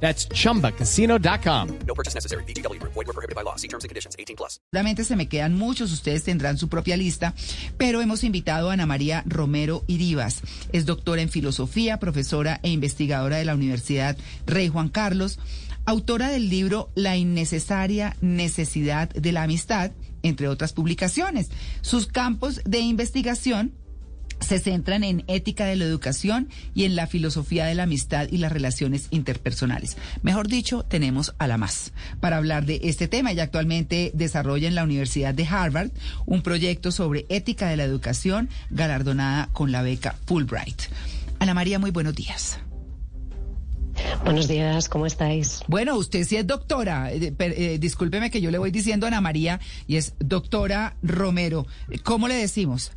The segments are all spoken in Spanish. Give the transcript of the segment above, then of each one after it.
That's chumbacasino.com. No purchase necessary. BGW. Void were prohibited by law. See terms and conditions. 18 plus. Seguramente se me quedan muchos, ustedes tendrán su propia lista, pero hemos invitado a Ana María Romero Irivas. Es doctora en filosofía, profesora e investigadora de la Universidad Rey Juan Carlos, autora del libro La innecesaria necesidad de la amistad, entre otras publicaciones. Sus campos de investigación se centran en ética de la educación y en la filosofía de la amistad y las relaciones interpersonales. Mejor dicho, tenemos a la más para hablar de este tema. Ella actualmente desarrolla en la Universidad de Harvard un proyecto sobre ética de la educación galardonada con la beca Fulbright. Ana María, muy buenos días. Buenos días, ¿cómo estáis? Bueno, usted sí es doctora. Eh, eh, discúlpeme que yo le voy diciendo Ana María y es doctora Romero. ¿Cómo le decimos?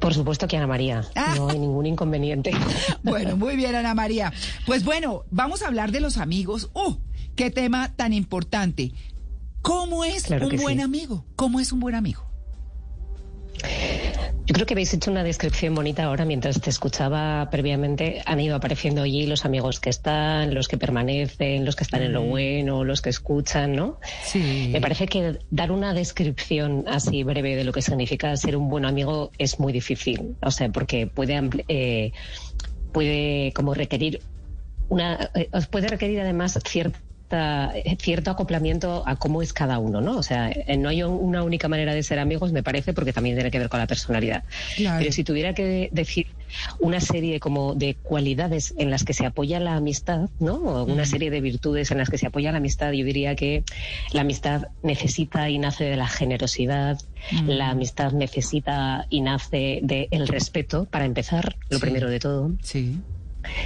Por supuesto que Ana María, Ah. no hay ningún inconveniente. Bueno, muy bien, Ana María. Pues bueno, vamos a hablar de los amigos. ¡Uh! ¡Qué tema tan importante! ¿Cómo es Claro un buen sí. amigo? ¿Cómo es un buen amigo? Yo creo que habéis hecho una descripción bonita ahora mientras te escuchaba previamente. Han ido apareciendo allí los amigos que están, los que permanecen, los que están en lo bueno, los que escuchan, ¿no? Sí. Me parece que dar una descripción así breve de lo que significa ser un buen amigo es muy difícil, o sea, porque puede eh, puede como requerir una eh, os puede requerir además cierta eh, cierto acoplamiento a cómo es cada uno, ¿no? O sea, eh, no hay un- una única manera de ser amigos, me parece, porque también tiene que ver con la personalidad. Claro. Pero si tuviera que decir una serie como de cualidades en las que se apoya la amistad, ¿no? O una serie de virtudes en las que se apoya la amistad, yo diría que la amistad necesita y nace de la generosidad, la amistad necesita y nace del respeto, para empezar, lo Sí. primero de todo. Sí.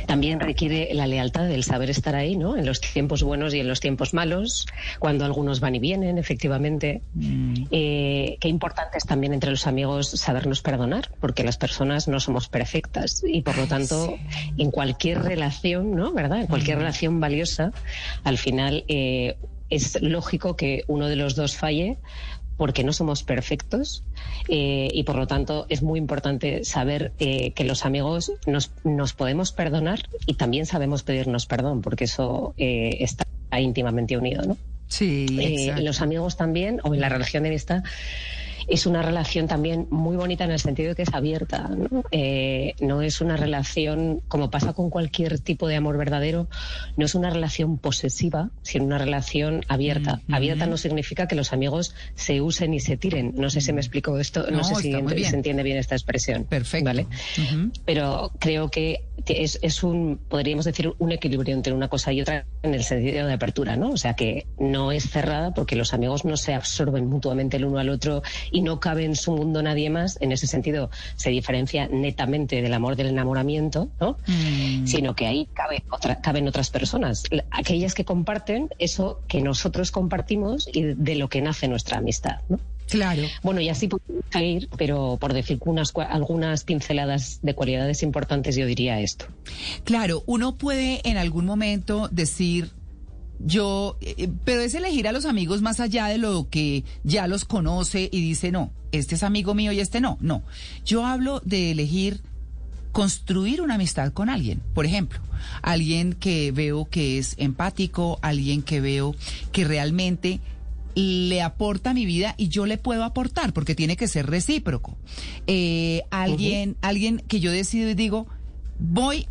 También requiere la lealtad del saber estar ahí, ¿no? En los tiempos buenos y en los tiempos malos, cuando algunos van y vienen, efectivamente. Mm. Eh, qué importante es también entre los amigos sabernos perdonar, porque las personas no somos perfectas y por lo tanto, en cualquier relación, ¿no? ¿Verdad? En cualquier relación valiosa, al final eh, es lógico que uno de los dos falle porque no somos perfectos eh, y por lo tanto es muy importante saber eh, que los amigos nos, nos podemos perdonar y también sabemos pedirnos perdón porque eso eh, está íntimamente unido, ¿no? Sí. Eh, los amigos también, o en la relación de amistad, es una relación también muy bonita en el sentido de que es abierta. ¿no? Eh, no es una relación, como pasa con cualquier tipo de amor verdadero, no es una relación posesiva, sino una relación abierta. Abierta no significa que los amigos se usen y se tiren. No sé si me explico esto, no, No, sé si se entiende bien esta expresión. Perfecto. ¿vale? Pero creo que es, es un, podríamos decir, un equilibrio entre una cosa y otra en el sentido de apertura, ¿no? O sea, que no es cerrada porque los amigos no se absorben mutuamente el uno al otro y no cabe en su mundo nadie más. En ese sentido, se diferencia netamente del amor del enamoramiento, ¿no? Mm. Sino que ahí cabe otra- caben otras personas, aquellas que comparten eso que nosotros compartimos y de lo que nace nuestra amistad, ¿no? Claro. Bueno, y así podemos seguir, pero por decir unas, algunas pinceladas de cualidades importantes, yo diría esto. Claro, uno puede en algún momento decir, yo, eh, pero es elegir a los amigos más allá de lo que ya los conoce y dice, no, este es amigo mío y este no. No, yo hablo de elegir construir una amistad con alguien. Por ejemplo, alguien que veo que es empático, alguien que veo que realmente le aporta a mi vida y yo le puedo aportar porque tiene que ser recíproco. Eh, alguien, alguien que yo decido y digo, voy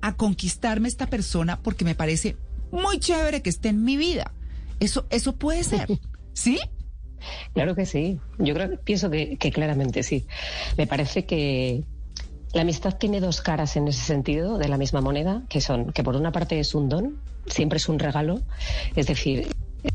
a conquistarme esta persona porque me parece muy chévere que esté en mi vida. Eso, eso puede ser. ¿Sí? Claro que sí. Yo creo, pienso que, que claramente sí. Me parece que la amistad tiene dos caras en ese sentido de la misma moneda, que son que por una parte es un don, siempre es un regalo, es decir,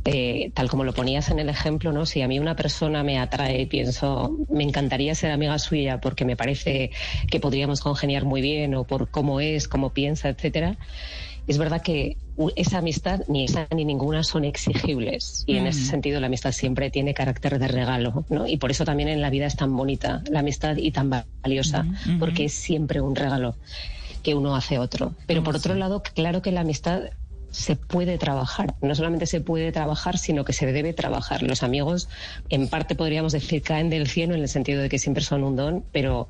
eh, tal como lo ponías en el ejemplo, ¿no? Si a mí una persona me atrae y pienso, me encantaría ser amiga suya porque me parece que podríamos congeniar muy bien o por cómo es, cómo piensa, etcétera. Es verdad que esa amistad ni esa ni ninguna son exigibles y en ese Mm. sentido la amistad siempre tiene carácter de regalo, ¿no? Y por eso también en la vida es tan bonita la amistad y tan valiosa, porque es siempre un regalo que uno hace a otro. Pero por otro lado, claro que la amistad se puede trabajar. No solamente se puede trabajar, sino que se debe trabajar. Los amigos, en parte podríamos decir, caen del cielo en el sentido de que siempre son un don, pero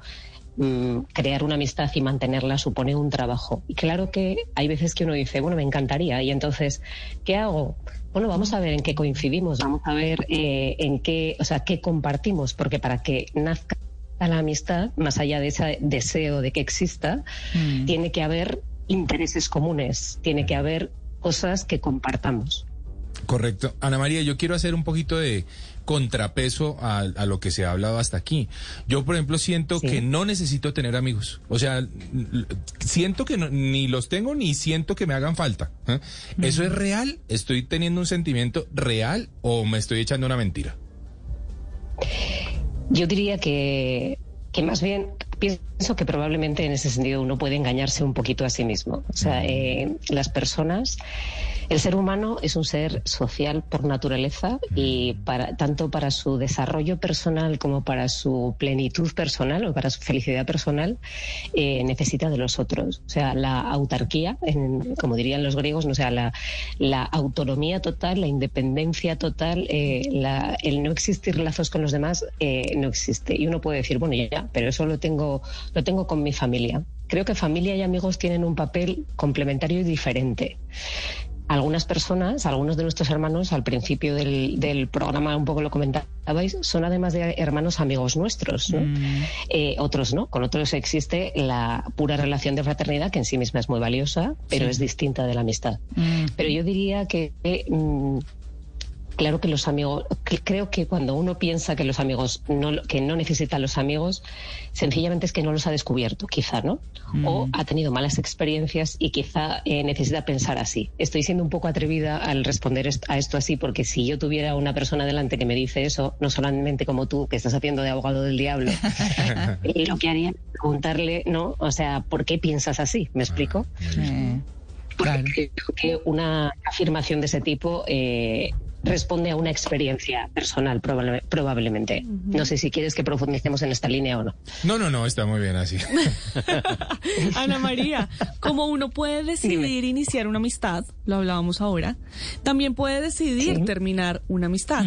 mm, crear una amistad y mantenerla supone un trabajo. Y claro que hay veces que uno dice, bueno, me encantaría. Y entonces, ¿qué hago? Bueno, vamos a ver en qué coincidimos, vamos a ver eh, en qué, o sea, qué compartimos, porque para que nazca la amistad, más allá de ese deseo de que exista, Mm. tiene que haber intereses comunes, tiene que haber cosas que compartamos. Correcto. Ana María, yo quiero hacer un poquito de contrapeso a, a lo que se ha hablado hasta aquí. Yo, por ejemplo, siento Sí. que no necesito tener amigos. O sea, siento que no- ni los tengo ni siento que me hagan falta. ¿eh? ¿Eso es real? ¿Estoy teniendo un sentimiento real o me estoy echando una mentira? Yo diría que, que más bien pienso que probablemente en ese sentido uno puede engañarse un poquito a sí mismo. O sea, eh, las personas, el ser humano es un ser social por naturaleza y para, tanto para su desarrollo personal como para su plenitud personal o para su felicidad personal eh, necesita de los otros. O sea, la autarquía, en- como dirían los griegos, no o sea, la, la autonomía total, la independencia total, eh, la- el no existir lazos con los demás eh, no existe. Y uno puede decir, bueno, ya, pero eso lo tengo, lo tengo con mi familia. Creo que familia y amigos tienen un papel complementario y diferente algunas personas, algunos de nuestros hermanos, al principio del, del programa un poco lo comentabais, son además de hermanos amigos nuestros, ¿no? Eh, otros no, con otros existe la pura relación de fraternidad que en sí misma es muy valiosa, pero es distinta de la amistad. Mm. Pero yo diría que eh, mm, claro que los amigos, creo que cuando uno piensa que los amigos no, que no necesita a los amigos, sencillamente es que no los ha descubierto, quizá, ¿no? O ha tenido malas experiencias y quizá eh, necesita pensar así. Estoy siendo un poco atrevida al responder a esto así, porque si yo tuviera una persona delante que me dice eso, no solamente como tú, que estás haciendo de abogado del diablo, eh, lo que haría es preguntarle, ¿no? O sea, ¿por qué piensas así? ¿Me explico? Claro. Porque creo que una afirmación de ese tipo eh, responde a una experiencia personal, probable- probablemente. No sé si quieres que profundicemos en esta línea o no. No, no, no, está muy bien así. Ana María, como uno puede decidir iniciar una amistad, lo hablábamos ahora, también puede decidir Sí. terminar una amistad.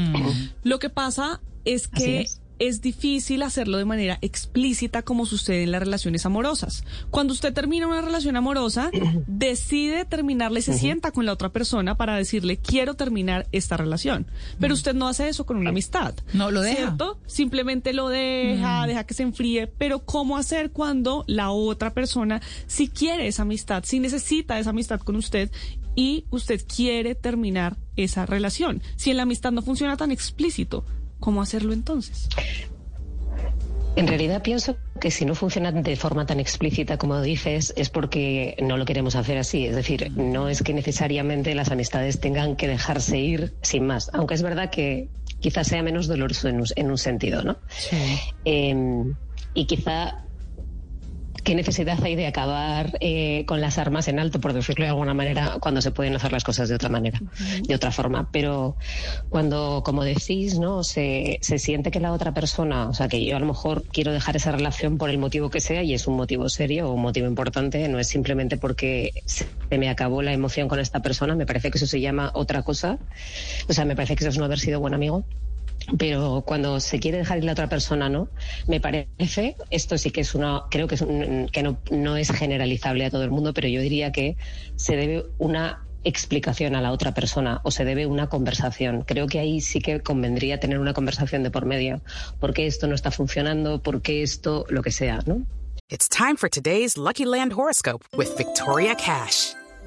Lo que pasa es Así que es. Es difícil hacerlo de manera explícita como sucede en las relaciones amorosas. Cuando usted termina una relación amorosa, decide terminarla y se sienta con la otra persona para decirle quiero terminar esta relación. Pero usted no hace eso con una amistad. No, lo deja. ¿Cierto? Simplemente lo deja, deja que se enfríe, pero ¿cómo hacer cuando la otra persona si quiere esa amistad, si necesita esa amistad con usted y usted quiere terminar esa relación? Si en la amistad no funciona tan explícito, ¿cómo hacerlo entonces? En realidad pienso que si no funciona de forma tan explícita como dices, es porque no lo queremos hacer así. Es decir, no es que necesariamente las amistades tengan que dejarse ir sin más. Aunque es verdad que quizás sea menos doloroso en un, en un sentido, ¿no? Eh, y quizá qué necesidad hay de acabar eh, con las armas en alto, por decirlo de alguna manera, cuando se pueden hacer las cosas de otra manera, de otra forma. Pero cuando, como decís, ¿no? Se, se siente que la otra persona, o sea, que yo a lo mejor quiero dejar esa relación por el motivo que sea y es un motivo serio o un motivo importante, no es simplemente porque se me acabó la emoción con esta persona, me parece que eso se llama otra cosa. O sea, me parece que eso es no haber sido buen amigo pero cuando se quiere dejar ir la otra persona, ¿no? Me parece, esto sí que es una, creo que, es un- que no, no es generalizable a todo el mundo, pero yo diría que se debe una explicación a la otra persona o se debe una conversación. Creo que ahí sí que convendría tener una conversación de por medio. ¿Por qué esto no está funcionando? ¿Por qué esto, lo que sea, ¿no? It's time for today's Lucky Land horoscope with Victoria Cash.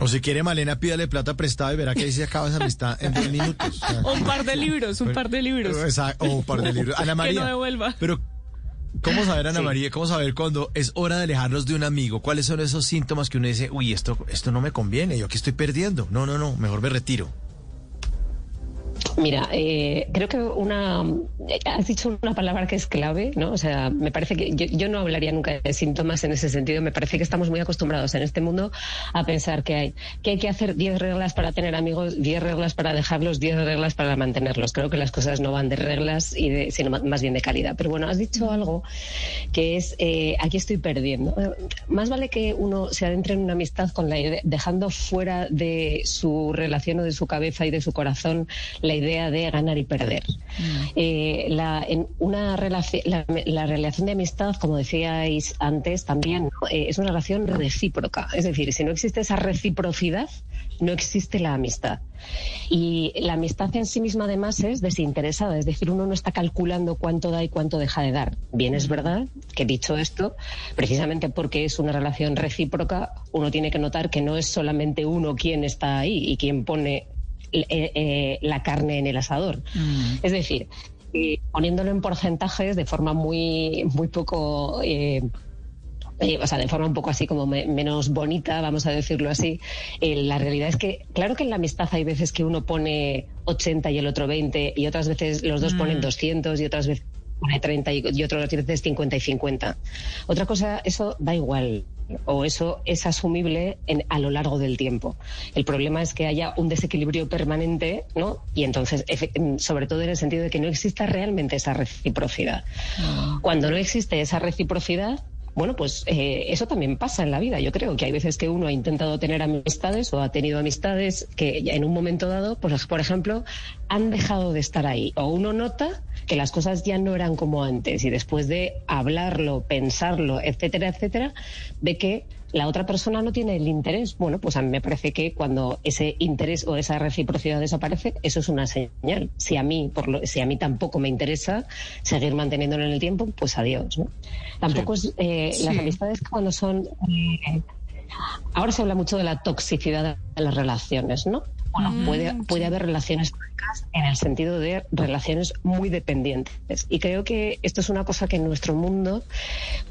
O si quiere Malena, pídale plata prestada y verá que ahí se acaba esa amistad en dos minutos. O un par de libros, un par de libros. Exacto, o un par de libros. Ana María. Que no devuelva. Pero, ¿cómo saber, Ana Sí. María? ¿Cómo saber cuando es hora de alejarnos de un amigo? ¿Cuáles son esos síntomas que uno dice, uy, esto, esto no me conviene, yo aquí estoy perdiendo? No, no, no, mejor me retiro. Mira, eh, creo que una has dicho una palabra que es clave, ¿no? O sea, me parece que yo, no hablaría nunca de síntomas en ese sentido. Me parece que estamos muy acostumbrados en este mundo a pensar que hay que hay que hacer 10 reglas para tener amigos, 10 reglas para dejarlos, 10 reglas para mantenerlos. Creo que las cosas no van de reglas y de, sino más bien de calidad. Pero bueno, has dicho algo que es eh, aquí estoy perdiendo. Más vale que uno se adentre en una amistad con la idea, dejando fuera de su relación o de su cabeza y de su corazón la idea de ganar y perder. Eh, la, en una relación, la, la relación de amistad, como decíais antes, también ¿no? Eh, es una relación recíproca. Es decir, si no existe esa reciprocidad, no existe la amistad. Y la amistad en sí misma, además, es desinteresada. Es decir, uno no está calculando cuánto da y cuánto deja de dar. Bien, es verdad que dicho esto, precisamente porque es una relación recíproca, uno tiene que notar que no es solamente uno quien está ahí y quien pone eh, eh, la carne en el asador. Es decir, poniéndolo en porcentajes de forma muy, muy poco. eh, eh, o sea, de forma un poco así como me- menos bonita, vamos a decirlo así. eh, la realidad es que, claro que en la amistad hay veces que uno pone 80 y el otro 20, y otras veces los dos ponen 200 y otras veces pone 30 y, y otras veces 50 y 50. Otra cosa, eso da igual. O eso es asumible en- a lo largo del tiempo. El problema es que haya un desequilibrio permanente, ¿no? Y entonces, mm, sobre todo en el sentido de que no exista realmente esa reciprocidad. Cuando no existe esa reciprocidad, bueno, pues eh, eso también pasa en la vida. Yo creo que hay veces que uno ha intentado tener amistades o ha tenido amistades que en un momento dado, pues, por ejemplo, han dejado de estar ahí. O uno nota que las cosas ya no eran como antes y después de hablarlo, pensarlo, etcétera, etcétera, ve que la otra persona no tiene el interés. Bueno, pues a mí me parece que cuando ese interés o esa reciprocidad desaparece, eso es una señal. Si a mí, por lo, si a mí tampoco me interesa seguir manteniéndolo en el tiempo, pues adiós. ¿no? Tampoco es eh, las amistades cuando son eh, Ahora se habla mucho de la toxicidad de las relaciones, ¿no? Bueno, puede, puede haber relaciones en el sentido de relaciones muy dependientes. Y creo que esto es una cosa que en nuestro mundo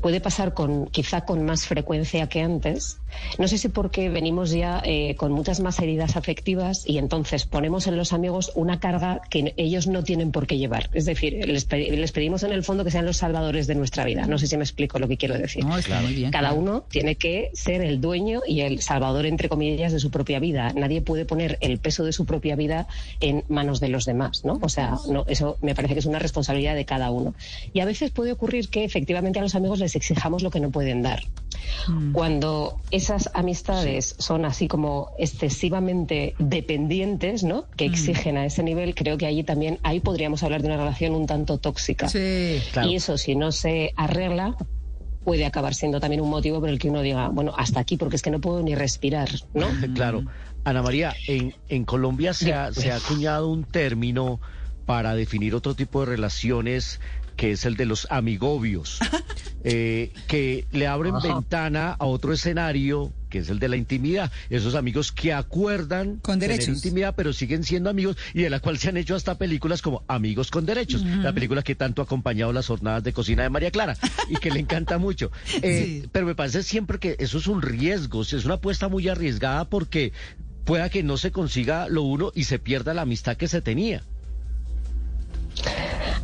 puede pasar con quizá con más frecuencia que antes. No sé si porque venimos ya eh, con muchas más heridas afectivas y entonces ponemos en los amigos una carga que ellos no tienen por qué llevar. Es decir, les, les pedimos en el fondo que sean los salvadores de nuestra vida. No sé si me explico lo que quiero decir. No, muy bien. Cada claro. uno tiene que ser el dueño y el salvador, entre comillas, de su propia vida. Nadie puede poner el peso de su propia vida en manos de los demás, ¿no? O sea, no, eso me parece que es una responsabilidad de cada uno. Y a veces puede ocurrir que efectivamente a los amigos les exijamos lo que no pueden dar. Cuando esas amistades son así como excesivamente dependientes, ¿no? Que exigen a ese nivel, creo que allí también, ahí podríamos hablar de una relación un tanto tóxica. Sí. Y eso, si no se arregla, puede acabar siendo también un motivo por el que uno diga, bueno, hasta aquí, porque es que no puedo ni respirar, ¿no? Claro. Ana María, en, en Colombia se ha, se ha acuñado un término para definir otro tipo de relaciones que es el de los amigobios, eh, que le abren ventana a otro escenario que es el de la intimidad. Esos amigos que acuerdan Con tener derechos. intimidad, pero siguen siendo amigos y de la cual se han hecho hasta películas como Amigos con Derechos, la película que tanto ha acompañado las jornadas de cocina de María Clara y que le encanta mucho. Eh, Sí. Pero me parece siempre que eso es un riesgo, es una apuesta muy arriesgada porque pueda que no se consiga lo uno y se pierda la amistad que se tenía.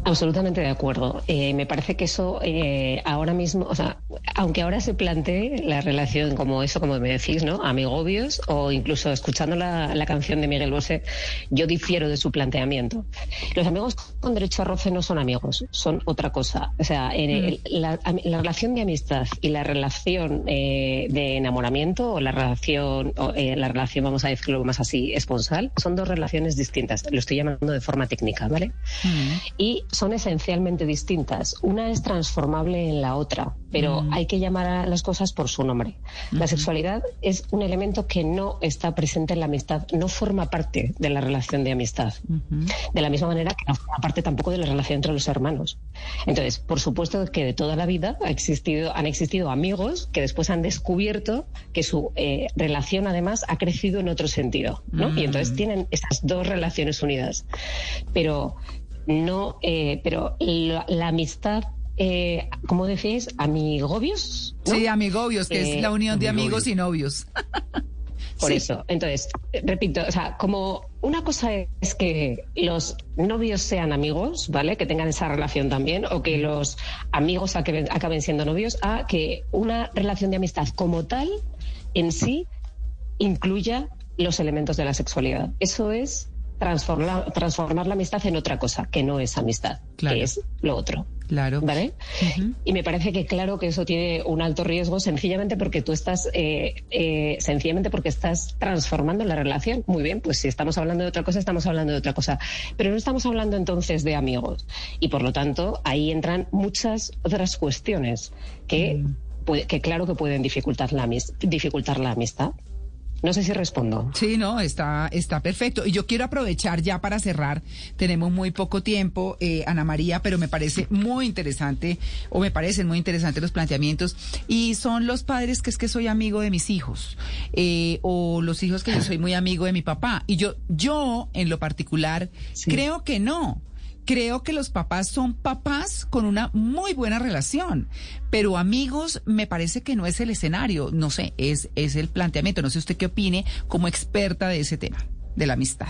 Absolutamente de acuerdo. Eh, me parece que eso eh, ahora mismo, o sea, aunque ahora se plantee la relación como eso, como me decís, ¿no? Amigobios, o incluso escuchando la, la canción de Miguel Bosé, yo difiero de su planteamiento. Los amigos con derecho a roce no son amigos, son otra cosa. O sea, en el- la, relación de amistad y la relación eh, de enamoramiento o la relación, o, eh, la relación, vamos a decirlo más así, esponsal, son dos relaciones distintas. Lo estoy llamando de forma técnica, ¿vale? Y son esencialmente distintas. Una es transformable en la otra, pero hay que llamar a las cosas por su nombre. La sexualidad es un elemento que no está presente en la amistad, no forma parte de la relación de amistad. De la misma manera que no forma parte tampoco de la relación entre los hermanos. Entonces, por supuesto que de toda la vida ha existido, han existido amigos que después han descubierto que su eh, relación además ha crecido en otro sentido, ¿no? Y entonces tienen esas dos relaciones unidas. Pero no, eh, pero la, la amistad, eh, ¿cómo decís? Amigobios. ¿no? Sí, amigobios, que Eh, es la unión de amigos y novios. Por Sí. eso. Entonces, eh, repito, o sea, como una cosa es que los novios sean amigos, ¿vale? Que tengan esa relación también, o que los amigos acaben, acaben siendo novios, a que una relación de amistad como tal, en sí, incluya los elementos de la sexualidad. Eso es transformar, transformar la amistad en otra cosa, que no es amistad, Claro. que es lo otro. Claro. ¿Vale? Y me parece que claro que eso tiene un alto riesgo sencillamente porque tú estás, eh, eh, sencillamente porque estás transformando la relación. Muy bien, pues si estamos hablando de otra cosa, estamos hablando de otra cosa. Pero no estamos hablando entonces de amigos. Y por lo tanto, ahí entran muchas otras cuestiones que, puede- que claro que pueden dificultar la, dificultar la amistad. No sé si respondo. Sí, no, está, está perfecto. Y yo quiero aprovechar ya para cerrar. Tenemos muy poco tiempo, eh, Ana María, pero me parece muy interesante, o me parecen muy interesantes los planteamientos. Y son los padres que es que soy amigo de mis hijos, eh, o los hijos que yo soy muy amigo de mi papá. Y yo, yo, en lo particular, Sí. creo que no. Creo que los papás son papás con una muy buena relación, pero amigos me parece que no es el escenario, no sé, es, es el planteamiento. No sé usted qué opine como experta de ese tema, de la amistad.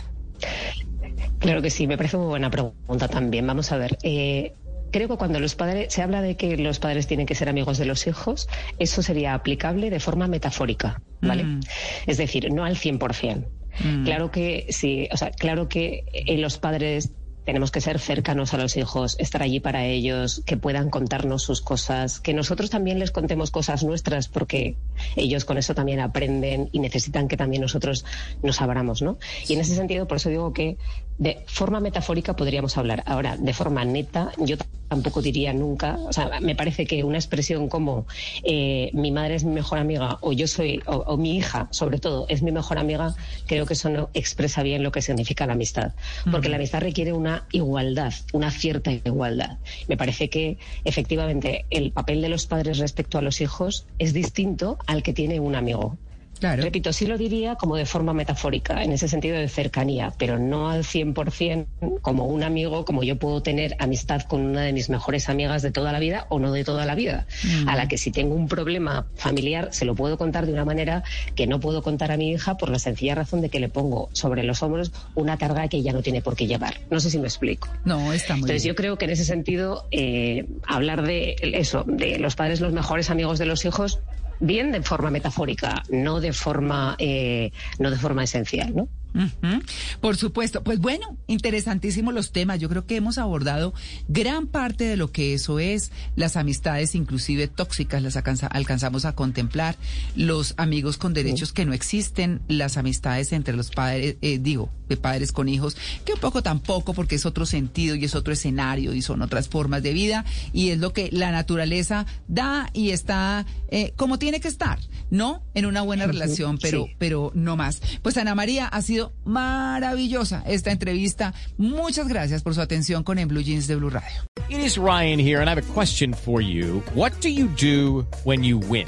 Claro que sí, me parece muy buena pregunta también. Vamos a ver. eh, creo que cuando los padres se habla de que los padres tienen que ser amigos de los hijos, eso sería aplicable de forma metafórica, ¿vale? Mm. Es decir, no al 100%. Mm. Claro que sí, o sea, claro que eh, los padres tenemos que ser cercanos a los hijos, estar allí para ellos, que puedan contarnos sus cosas, que nosotros también les contemos cosas nuestras, porque ellos con eso también aprenden y necesitan que también nosotros nos abramos, ¿no? Y en ese sentido, por eso digo que de forma metafórica podríamos hablar. Ahora, de forma neta, yo tampoco diría nunca, o sea, me parece que una expresión como eh, mi madre es mi mejor amiga o yo soy, o, o mi hija, sobre todo, es mi mejor amiga, creo que eso no expresa bien lo que significa la amistad. Porque la amistad requiere una igualdad, una cierta igualdad. Me parece que efectivamente el papel de los padres respecto a los hijos es distinto al que tiene un amigo. Claro. Repito, sí lo diría como de forma metafórica, en ese sentido de cercanía, pero no al 100% como un amigo, como yo puedo tener amistad con una de mis mejores amigas de toda la vida o no de toda la vida, a la que si tengo un problema familiar se lo puedo contar de una manera que no puedo contar a mi hija por la sencilla razón de que le pongo sobre los hombros una carga que ella no tiene por qué llevar. No sé si me explico. No, está muy Entonces bien. yo creo que en ese sentido eh, hablar de eso, de los padres los mejores amigos de los hijos, bien de forma metafórica, no de forma eh, no de forma esencial, ¿no? Por supuesto. Pues bueno, interesantísimos los temas. Yo creo que hemos abordado gran parte de lo que eso es, las amistades inclusive tóxicas, las alcanza- alcanzamos a contemplar, los amigos con derechos que no existen, las amistades entre los padres, eh, digo, de padres con hijos, que un poco tampoco porque es otro sentido y es otro escenario y son otras formas de vida y es lo que la naturaleza da y está eh, como tiene que estar, ¿no? En una buena relación, pero Sí. pero no más. Pues Ana María, ha sido maravillosa esta entrevista. Muchas gracias por su atención con En Blue Jeans de Blue Radio. It is Ryan here, and I have a question for you. What do you do when you win?